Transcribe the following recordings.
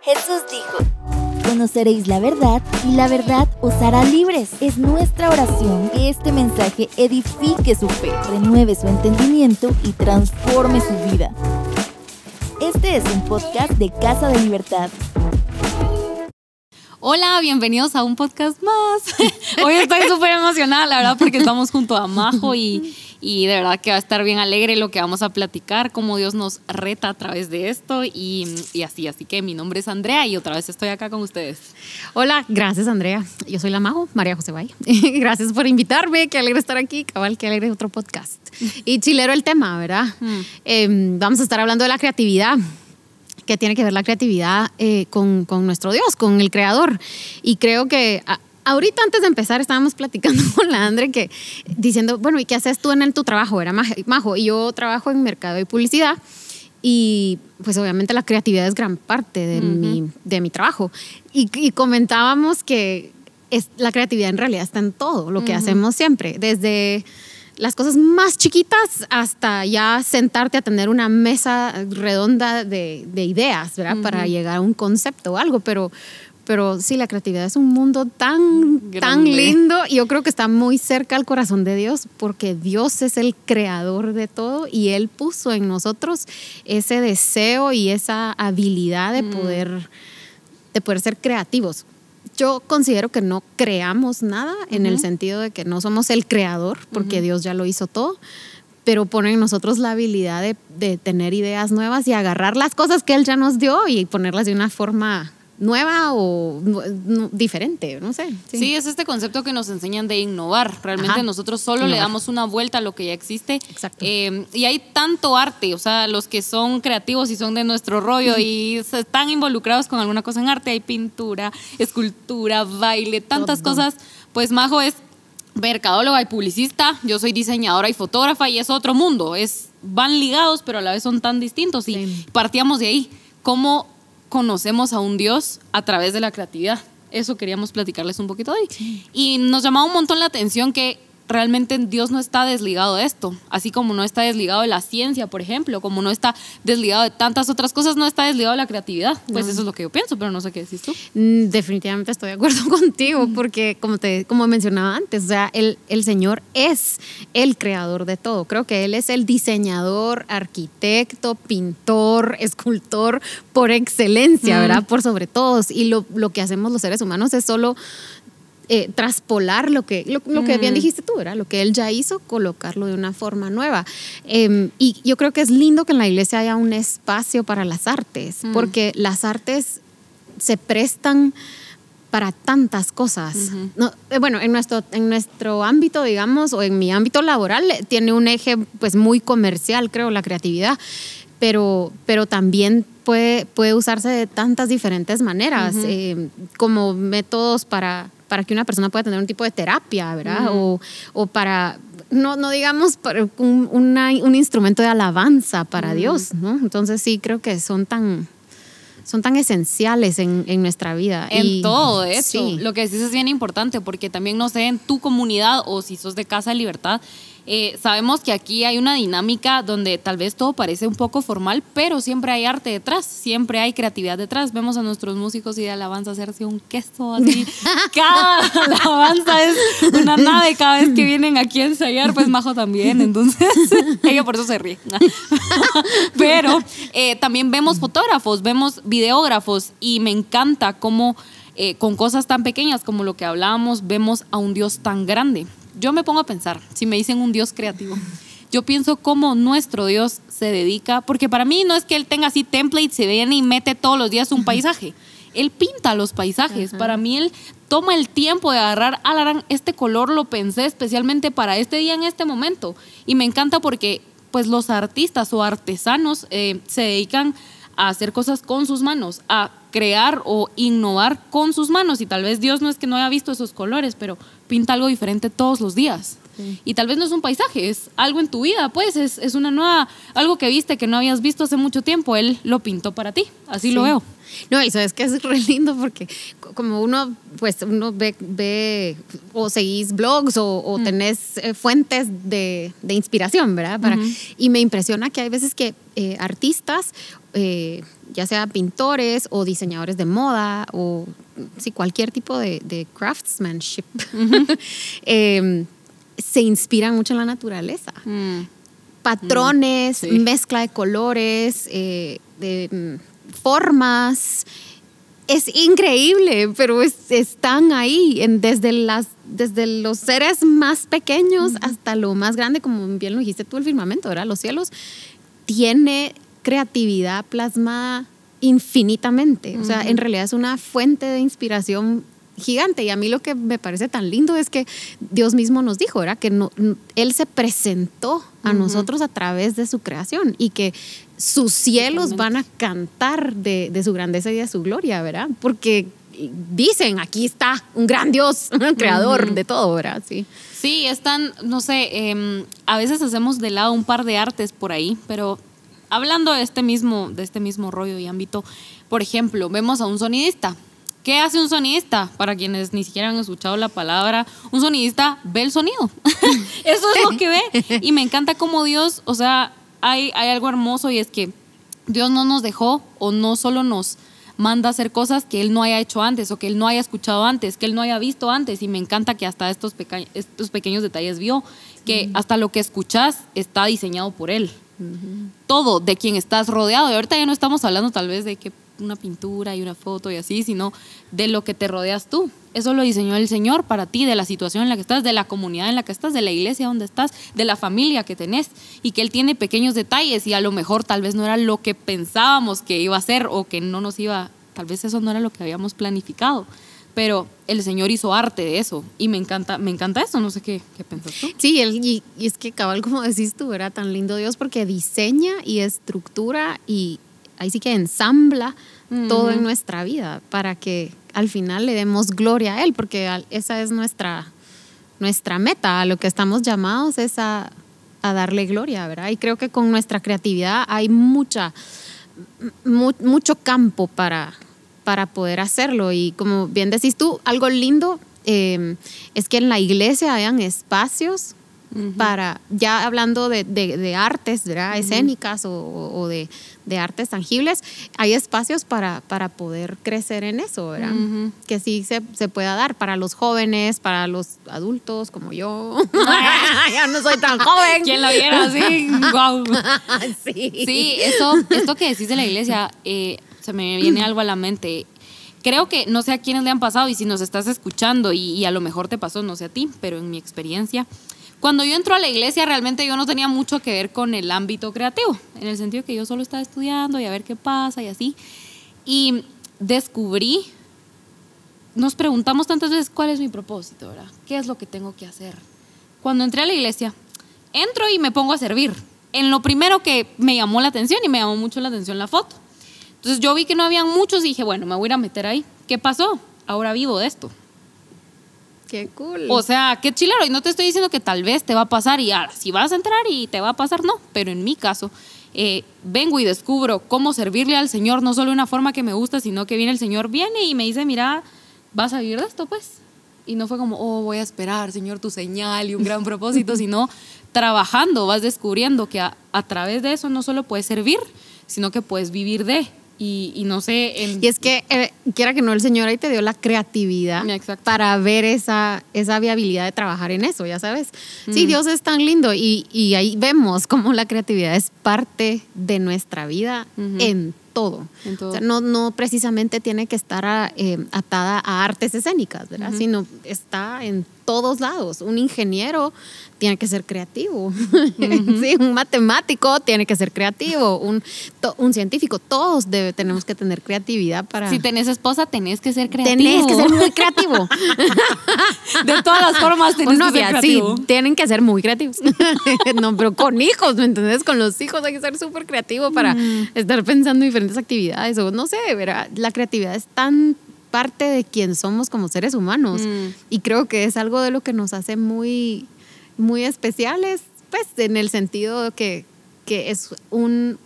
Jesús dijo, conoceréis la verdad y la verdad os hará libres. Es nuestra oración que este mensaje edifique su fe, renueve su entendimiento y transforme su vida. Este es un podcast de Casa de Libertad. Hola, bienvenidos a un podcast más. Hoy estoy súper emocionada, la verdad, porque estamos junto a Majo y, y de verdad que va a estar bien alegre lo que vamos a platicar, cómo Dios nos reta a través de esto y, y, así. Así que mi nombre es Andrea y otra vez estoy acá con ustedes. Hola, gracias Andrea. Yo soy la Majo, María José Valle. gracias por invitarme, qué alegre estar aquí, cabal, qué alegre otro podcast. Y chilero el tema, ¿verdad? Mm. Eh, vamos a estar hablando de la creatividad que tiene que ver la creatividad eh, con, con, nuestro Dios, con el Creador. Y creo que ahorita antes de empezar estábamos platicando con la Andre que diciendo, bueno, ¿y qué haces tú en tu trabajo? Era majo. Y yo trabajo en mercado y publicidad y pues obviamente la creatividad es gran parte de, mi, de mi trabajo. Y, y comentábamos que es, la creatividad en realidad está en todo lo que hacemos siempre, desde las cosas más chiquitas hasta ya sentarte a tener una mesa redonda de, de ideas, ¿verdad? Para llegar a un concepto o algo, pero pero sí, la creatividad es un mundo tan, tan lindo y yo creo que está muy cerca al corazón de Dios porque Dios es el creador de todo y Él puso en nosotros ese deseo y esa habilidad de, mm. poder, de poder ser creativos. Yo considero que no creamos nada en el sentido de que no somos el creador porque Dios ya lo hizo todo, pero pone en nosotros la habilidad de, de tener ideas nuevas y agarrar las cosas que Él ya nos dio y ponerlas de una forma nueva o diferente, no sé. Sí. es este concepto que nos enseñan de innovar. Realmente nosotros solo le damos una vuelta a lo que ya existe. Exacto. Eh, y hay tanto arte, o sea, los que son creativos y son de nuestro rollo y están involucrados con alguna cosa en arte, hay pintura, escultura, baile, tantas cosas. Pues Majo es mercadóloga y publicista, yo soy diseñadora y fotógrafa y es otro mundo. Es, van ligados, pero a la vez son tan distintos y partíamos de ahí. ¿Cómo conocemos a un Dios a través de la creatividad. Eso queríamos platicarles un poquito hoy. Y nos llamaba un montón la atención que realmente Dios no está desligado de esto, así como no está desligado de la ciencia, por ejemplo, como no está desligado de tantas otras cosas, no está desligado de la creatividad. Pues eso es lo que yo pienso, pero no sé qué decís tú. Mm, definitivamente estoy de acuerdo contigo, porque como, te, como mencionaba antes, o sea, el, el Señor es el creador de todo. Creo que Él es el diseñador, arquitecto, pintor, escultor por excelencia, ¿verdad? Por sobre todos. Y lo, lo que hacemos los seres humanos es solo eh, traspolar lo que, lo, que bien mm. dijiste tú, ¿verdad? Lo que él ya hizo, colocarlo de una forma nueva. Em, y yo creo que es lindo que en la iglesia haya un espacio para las artes, mm. porque las artes se prestan para tantas cosas. no, eh, bueno, en nuestro, en nuestro ámbito, digamos, o en mi ámbito laboral, tiene un eje pues muy comercial, creo, la creatividad, pero, pero también puede, puede usarse de tantas diferentes maneras, eh, como métodos para para que una persona pueda tener un tipo de terapia, ¿verdad? o, o, para, no, no digamos, para un, un instrumento de alabanza para Dios, ¿no? Entonces sí, creo que son tan, son tan esenciales en, en nuestra vida. En todo, de hecho. Lo que decís es bien importante porque también, no sé, en tu comunidad o si sos de Casa de Libertad, eh, sabemos que aquí hay una dinámica donde tal vez todo parece un poco formal, pero siempre hay arte detrás, siempre hay creatividad detrás. Vemos a nuestros músicos y de alabanza hacerse un queso así. cada alabanza es una nave cada vez que vienen aquí a ensayar, pues Majo también, entonces ella por eso se ríe. pero eh, también vemos fotógrafos, vemos videógrafos y me encanta cómo... Eh, con cosas tan pequeñas como lo que hablábamos, vemos a un Dios tan grande yo me pongo a pensar, si me dicen un Dios creativo, yo pienso cómo nuestro Dios se dedica, porque para mí no es que Él tenga así templates, se viene y mete todos los días un paisaje. Él pinta los paisajes. Para mí Él toma el tiempo de agarrar, alarán, este color lo pensé especialmente para este día en este momento. Y me encanta porque pues los artistas o artesanos eh, se dedican a hacer cosas con sus manos, a crear o innovar con sus manos. Y tal vez Dios no es que no haya visto esos colores, pero pinta algo diferente todos los días. Y tal vez no es un paisaje, es algo en tu vida, pues es, es, una nueva, algo que viste que no habías visto hace mucho tiempo, él lo pintó para ti, así lo veo. No, y sabes que es re lindo porque como uno, pues uno ve, ve o seguís blogs o, mm. tenés eh, fuentes de, de, inspiración, ¿verdad? Para, Y me impresiona que hay veces que eh, artistas, eh, ya sea pintores o diseñadores de moda o sí, cualquier tipo de, de craftsmanship, se inspiran mucho en la naturaleza. Mm. Patrones, mm, mezcla de colores, de formas. Es increíble, pero están ahí desde, las, desde los seres más pequeños hasta lo más grande, como bien lo dijiste tú, el firmamento, ¿verdad? Los cielos. Tiene creatividad plasmada infinitamente. O sea, en realidad es una fuente de inspiración gigante. Y a mí lo que me parece tan lindo es que Dios mismo nos dijo, ¿verdad? Que no, Él se presentó a nosotros a través de su creación y que sus cielos van a cantar de, de, su grandeza y de su gloria, ¿verdad? Porque dicen, aquí está un gran Dios, un creador de todo, ¿verdad? Sí. Sí, están, no sé, em, a veces hacemos de lado un par de artes por ahí, pero hablando de este mismo, de este mismo rollo y ámbito, por ejemplo, vemos a un sonidista ¿Qué hace un sonidista? Para quienes ni siquiera han escuchado la palabra, un sonidista ve el sonido. Eso es lo que ve. Y me encanta cómo Dios, o sea, hay, hay algo hermoso y es que Dios no nos dejó o no solo nos manda a hacer cosas que Él no haya hecho antes o que Él no haya escuchado antes, que Él no haya visto antes. Y me encanta que hasta estos, estos pequeños detalles vio, que hasta lo que escuchas está diseñado por Él. Todo de quien estás rodeado. Y ahorita ya no estamos hablando tal vez de que una pintura y una foto y así, sino de lo que te rodeas tú. Eso lo diseñó el Señor para ti, de la situación en la que estás, de la comunidad en la que estás, de la iglesia donde estás, de la familia que tenés y que Él tiene pequeños detalles y a lo mejor tal vez no era lo que pensábamos que iba a ser o que no nos iba, tal vez eso no era lo que habíamos planificado. Pero el Señor hizo arte de eso y me encanta, me encanta eso, no sé qué, qué pensás tú. Sí, y, y es que cabal, como decís tú, era tan lindo Dios porque diseña y estructura y, ahí sí que ensambla todo en nuestra vida para que al final le demos gloria a Él, porque esa es nuestra, nuestra meta, a lo que estamos llamados es a, darle gloria, ¿verdad? Y creo que con nuestra creatividad hay mucha, mucho campo para, para poder hacerlo. Y como bien decís tú, algo lindo eh, es que en la iglesia hayan espacios para, ya hablando de, de, artes, ¿verdad? Escénicas o, de, de, artes tangibles, hay espacios para, para poder crecer en eso, ¿verdad? Que sí se, se, pueda dar para los jóvenes, para los adultos como yo. ya no soy tan joven. ¿Quién lo viera así? wow. sí. sí, eso, esto que decís de la iglesia, eh, se me viene algo a la mente creo que no sé a quiénes le han pasado y si nos estás escuchando y, y, a lo mejor te pasó, no sé a ti, pero en mi experiencia, cuando yo entro a la iglesia, realmente yo no tenía mucho que ver con el ámbito creativo, en el sentido que yo solo estaba estudiando y a ver qué pasa y así. Y descubrí, nos preguntamos tantas veces cuál es mi propósito, ¿verdad? ¿Qué es lo que tengo que hacer? Cuando entré a la iglesia, entro y me pongo a servir. En lo primero que me llamó la atención y me llamó mucho la atención la foto. Entonces yo vi que no habían muchos y dije, bueno, me voy a a meter ahí. ¿Qué pasó? Ahora vivo de esto. Qué cool. O sea, qué chilero. Y no te estoy diciendo que tal vez te va a pasar y ahora, si vas a entrar y te va a pasar, no. Pero en mi caso, eh, vengo y descubro cómo servirle al Señor, no solo de una forma que me gusta, sino que viene el Señor, viene y me dice, mira, vas a vivir de esto, pues. Y no fue como, oh, voy a esperar, Señor, tu señal y un gran propósito, sino trabajando, vas descubriendo que a, a través de eso no solo puedes servir, sino que puedes vivir de. Y, no sé. Y es que, eh, quiera que no, el Señor ahí te dio la creatividad para ver esa, esa viabilidad de trabajar en eso, ya sabes. Sí, Dios es tan lindo y, y, ahí vemos cómo la creatividad es parte de nuestra vida en todo. O sea, no, no precisamente tiene que estar eh, atada a artes escénicas, ¿verdad? Sino está en todos lados. Un ingeniero tiene que ser creativo. sí, un matemático tiene que ser creativo. Un, un científico, todos debe, tenemos que tener creatividad para. Si tenés esposa, tenés que ser creativo. Tenés que ser muy creativo. de todas las formas tenés que ser creativo. Sí, tienen que ser muy creativos. no, pero con hijos, ¿me entendés? Con los hijos hay que ser súper creativo para mm. estar pensando en diferentes actividades. O no sé, ¿verdad? la creatividad es tan parte de quien somos como seres humanos. Mm. Y creo que es algo de lo que nos hace muy muy especiales, pues en el sentido que, que es un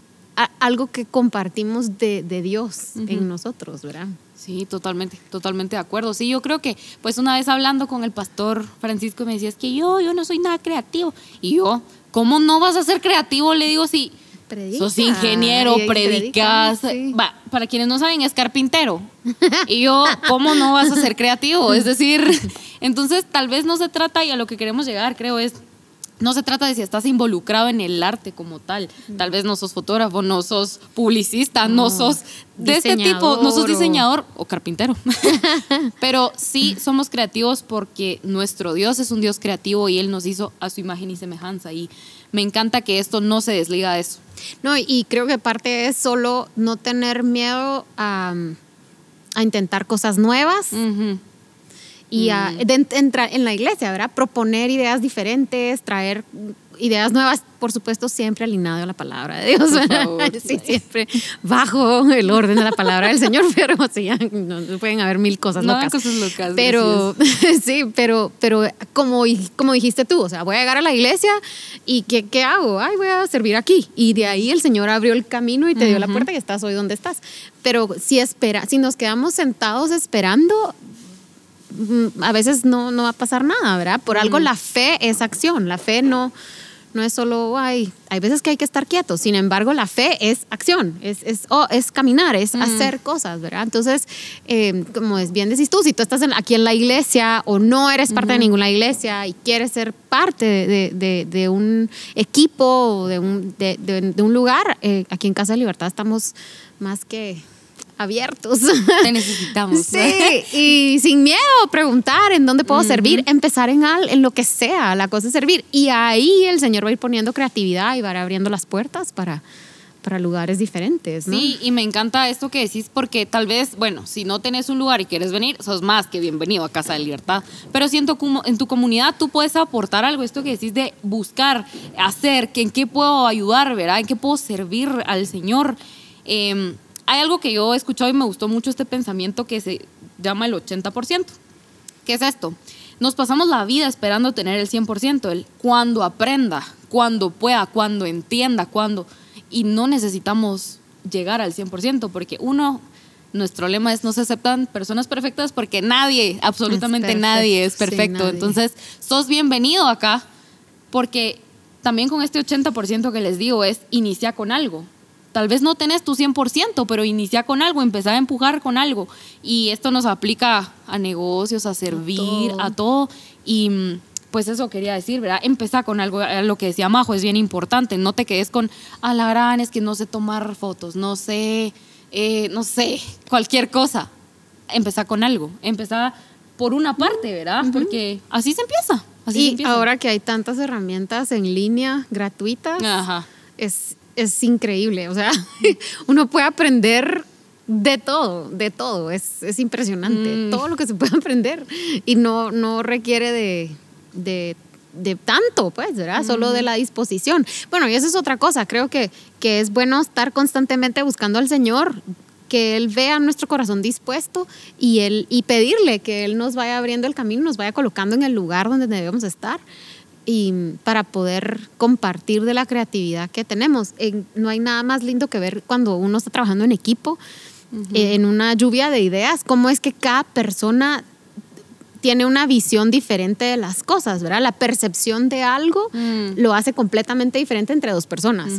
algo que compartimos de, Dios en nosotros, ¿verdad? Sí, totalmente, totalmente de acuerdo. Sí, yo creo que, pues una vez hablando con el pastor Francisco me decía, es que yo, yo no soy nada creativo. Y yo, ¿cómo no vas a ser creativo? Le digo, si sos ingeniero, predicas. Va, para quienes no saben, es carpintero. Y yo, ¿cómo no vas a ser creativo? Es decir, entonces tal vez no se trata y a lo que queremos llegar, creo, es no se trata de si estás involucrado en el arte como tal. Tal vez no sos fotógrafo, no sos publicista, no, sos de este tipo, no sos diseñador o carpintero. Pero sí somos creativos porque nuestro Dios es un Dios creativo y Él nos hizo a su imagen y semejanza. Y me encanta que esto no se desliga de eso. No, y creo que parte es solo no tener miedo a, intentar cosas nuevas y a, mm. entrar en la iglesia, ¿verdad? Proponer ideas diferentes, traer ideas nuevas, por supuesto, siempre alineado a la palabra de Dios. sí, siempre bajo el orden de la palabra del Señor, pero sí, no, pueden haber mil cosas no, locas. cosas locas. Pero sí, pero, pero como, como dijiste tú, o sea, voy a llegar a la iglesia y ¿qué, ¿qué hago? Ay, voy a servir aquí. Y de ahí el Señor abrió el camino y te dio la puerta y estás hoy donde estás. Pero si, espera, si nos quedamos sentados esperando, a veces no, no va a pasar nada, ¿verdad? Por algo la fe es acción, la fe no, no es solo, ay, hay veces que hay que estar quietos, sin embargo la fe es acción, es, es, oh, es caminar, es hacer cosas, ¿verdad? Entonces, eh, como es bien decís tú, si tú estás aquí en la iglesia o no eres parte de ninguna iglesia y quieres ser parte de, de, un equipo o de un, de, un lugar, eh, aquí en Casa de Libertad estamos más que abiertos. Te necesitamos. Sí, y sin miedo, preguntar en dónde puedo servir, empezar en, al, en lo que sea, la cosa es servir. Y ahí el Señor va a ir poniendo creatividad y va a ir abriendo las puertas para, para lugares diferentes. ¿no? Sí, y me encanta esto que decís porque tal vez, bueno, si no tenés un lugar y quieres venir, sos más que bienvenido a Casa de Libertad. Pero si en tu, en tu comunidad tú puedes aportar algo, esto que decís de buscar, hacer, que en qué puedo ayudar, ¿verdad? En qué puedo servir al Señor. Eh, hay algo que yo he escuchado y me gustó mucho este pensamiento que se llama el 80%. ¿Qué es esto? Nos pasamos la vida esperando tener el 100%, el cuando aprenda, cuando pueda, cuando entienda, cuando... Y no necesitamos llegar al 100%, porque uno, nuestro lema es no se aceptan personas perfectas porque nadie, absolutamente nadie es perfecto. Entonces, sos bienvenido acá, porque también con este 80% que les digo es inicia con algo. Tal vez no tenés tu 100%, pero inicia con algo, empezar a empujar con algo. Y esto nos aplica a negocios, a servir, a todo. Y mm, pues eso quería decir, ¿verdad? Empezar con algo, lo que decía Majo, es bien importante. No te quedes con, a la gran, es que no sé tomar fotos, no sé, eh, no sé, cualquier cosa. Empezar con algo, empezar por una parte, ¿verdad? Porque así se empieza. Así y ahora que hay tantas herramientas en línea gratuitas, es es increíble. O sea, uno puede aprender de todo, de todo. Es, es impresionante. Mm. Todo lo que se puede aprender. Y no, no requiere de, de, de tanto, pues, ¿verdad? Solo de la disposición. Bueno, y eso es otra cosa. Creo que, que es bueno estar constantemente buscando al Señor que Él vea nuestro corazón dispuesto y, él, y pedirle que Él nos vaya abriendo el camino, nos vaya colocando en el lugar donde debemos estar y para poder compartir de la creatividad que tenemos. no hay nada más lindo que ver cuando uno está trabajando en equipo, en una lluvia de ideas, cómo es que cada persona tiene una visión diferente de las cosas, ¿verdad? La percepción de algo mm. lo hace completamente diferente entre dos personas.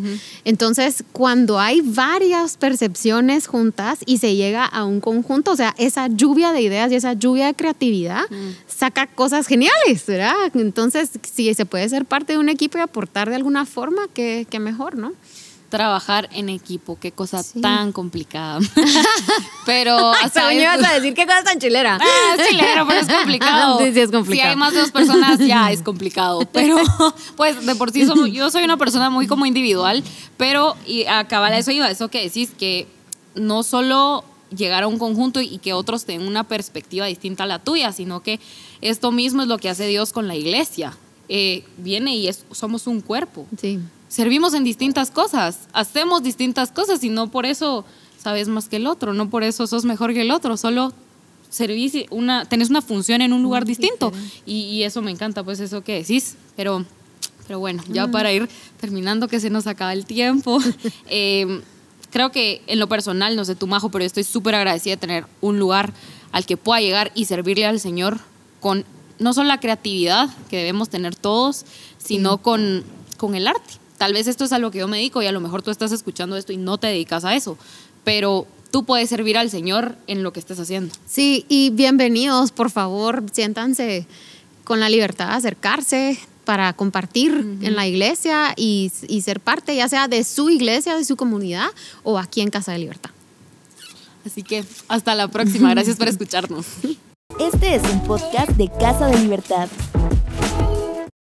Entonces, cuando hay varias percepciones juntas y se llega a un conjunto, o sea, esa lluvia de ideas y esa lluvia de creatividad mm. Saca cosas geniales, ¿verdad? Entonces, si se puede ser parte de un equipo y aportar de alguna forma, qué, qué mejor, ¿no? trabajar en equipo, qué cosa tan complicada. pero hasta me ibas a decir qué cosa tan chilera. Ah, es chilero, pero es complicado. sí, sí, es complicado. Si hay más de dos personas, ya es complicado. Pero, pues, de por sí, yo soy una persona muy como individual, pero y acabar eso iba, eso que decís, que no solo llegar a un conjunto y que otros tengan una perspectiva distinta a la tuya, sino que esto mismo es lo que hace Dios con la iglesia. Eh, viene y es, somos un cuerpo. Sí servimos en distintas cosas, hacemos distintas cosas y no por eso sabes más que el otro, no por eso sos mejor que el otro, solo servís una, tenés una función en un lugar distinto. Y, eso me encanta, pues eso que decís. Pero, pero bueno, ya para ir terminando, que se nos acaba el tiempo. Em, creo que en lo personal, no sé tu majo, pero estoy súper agradecida de tener un lugar al que pueda llegar y servirle al Señor con no solo la creatividad que debemos tener todos, sino con, con el arte. Tal vez esto es a lo que yo me dedico y a lo mejor tú estás escuchando esto y no te dedicas a eso, pero tú puedes servir al Señor en lo que estés haciendo. Sí, y bienvenidos, por favor, siéntanse con la libertad de acercarse para compartir en la iglesia y, y ser parte ya sea de su iglesia, de su comunidad o aquí en Casa de Libertad. Así que hasta la próxima. Gracias por escucharnos. Este es un podcast de Casa de Libertad.